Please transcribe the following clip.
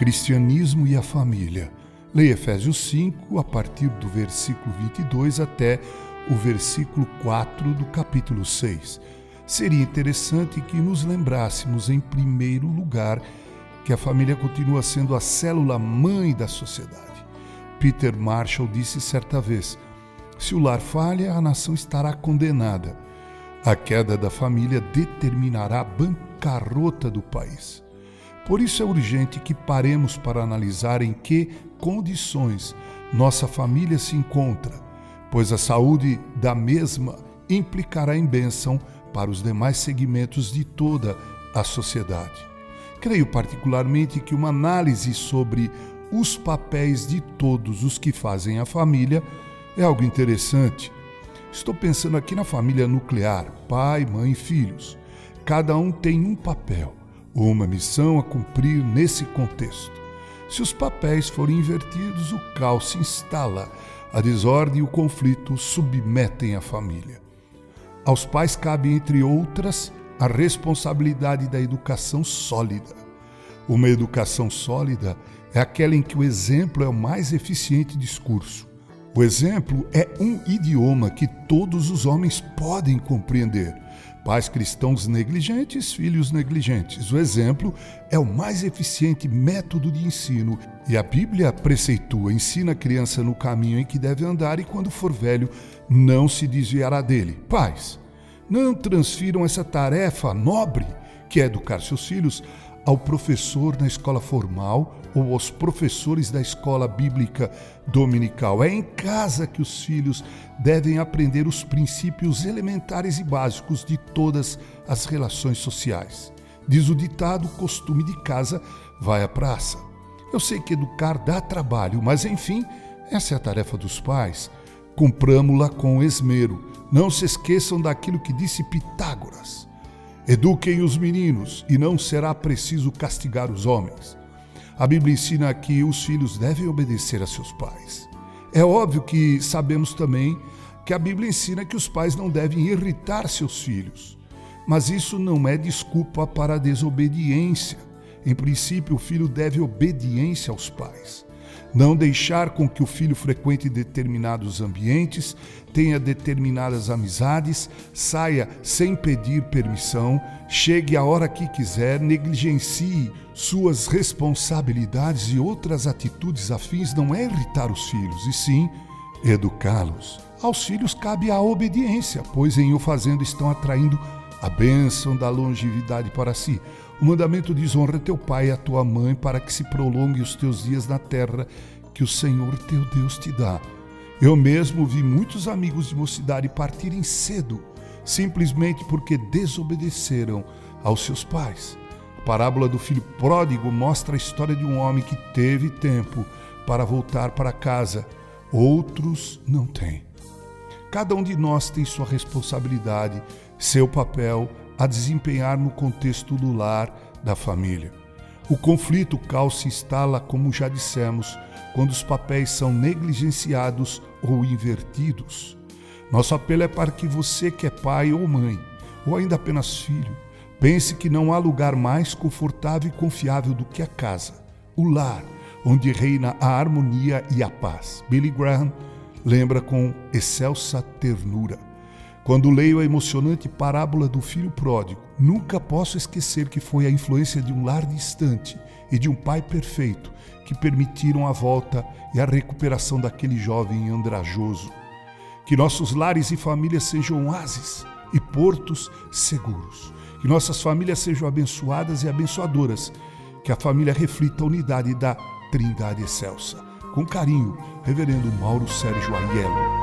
cristianismo e a família. Leia Efésios 5, a partir do versículo 22 até o versículo 4 do capítulo 6. Seria interessante que nos lembrássemos, em primeiro lugar, que a família continua sendo a célula mãe da sociedade. Peter Marshall disse certa vez: se o lar falha, a nação estará condenada. A queda da família determinará a bancarrota do país. Por isso é urgente que paremos para analisar em que condições nossa família se encontra, pois a saúde da mesma implicará em bênção para os demais segmentos de toda a sociedade. Creio particularmente que uma análise sobre os papéis de todos os que fazem a família é algo interessante. Estou pensando aqui na família nuclear, pai, mãe e filhos. Cada um tem um papel, uma missão a cumprir nesse contexto. Se os papéis forem invertidos, o caos se instala, a desordem e o conflito submetem a família. Aos pais cabe, entre outras, a responsabilidade da educação sólida. Uma educação sólida é aquela em que o exemplo é o mais eficiente discurso. O exemplo é um idioma que todos os homens podem compreender. Pais cristãos negligentes, filhos negligentes. O exemplo é o mais eficiente método de ensino e a Bíblia preceitua, ensina a criança no caminho em que deve andar e quando for velho não se desviará dele. Pais, não transfiram essa tarefa nobre, que é educar seus filhos, ao professor na escola formal ou aos professores da escola bíblica dominical. É em casa que os filhos devem aprender os princípios elementares e básicos de todas as relações sociais. Diz o ditado: costume de casa vai à praça. Eu sei que educar dá trabalho, mas enfim, essa é a tarefa dos pais. Cumpramo-la com esmero. Não se esqueçam daquilo que disse Pitágoras. Eduquem os meninos, e não será preciso castigar os homens. A Bíblia ensina que os filhos devem obedecer a seus pais. É óbvio que sabemos também que a Bíblia ensina que os pais não devem irritar seus filhos. Mas isso não é desculpa para a desobediência. Em princípio, o filho deve obediência aos pais não deixar com que o filho frequente determinados ambientes, tenha determinadas amizades, saia sem pedir permissão, chegue a hora que quiser, negligencie suas responsabilidades e outras atitudes afins não é irritar os filhos, e sim educá-los. Aos filhos cabe a obediência, pois em o fazendo estão atraindo a bênção da longevidade para si. O mandamento diz: honra teu pai e a tua mãe, para que se prolongue os teus dias na terra que o Senhor teu Deus te dá. Eu mesmo vi muitos amigos de mocidade partirem cedo, simplesmente porque desobedeceram aos seus pais. A parábola do filho pródigo mostra a história de um homem que teve tempo para voltar para casa, outros não têm. Cada um de nós tem sua responsabilidade, seu papel a desempenhar no contexto do lar, da família. O conflito, caos se instala, como já dissemos, quando os papéis são negligenciados ou invertidos. Nosso apelo é para que você que é pai ou mãe, ou ainda apenas filho, pense que não há lugar mais confortável e confiável do que a casa, o lar, onde reina a harmonia e a paz. Billy Graham lembra com excelsa ternura. Quando leio a emocionante parábola do filho pródigo, nunca posso esquecer que foi a influência de um lar distante e de um pai perfeito que permitiram a volta e a recuperação daquele jovem andrajoso. Que nossos lares e famílias sejam oásis e portos seguros. Que nossas famílias sejam abençoadas e abençoadoras. Que a família reflita a unidade da Trindade Excelsa. Com carinho, Reverendo Mauro Sérgio Aiello.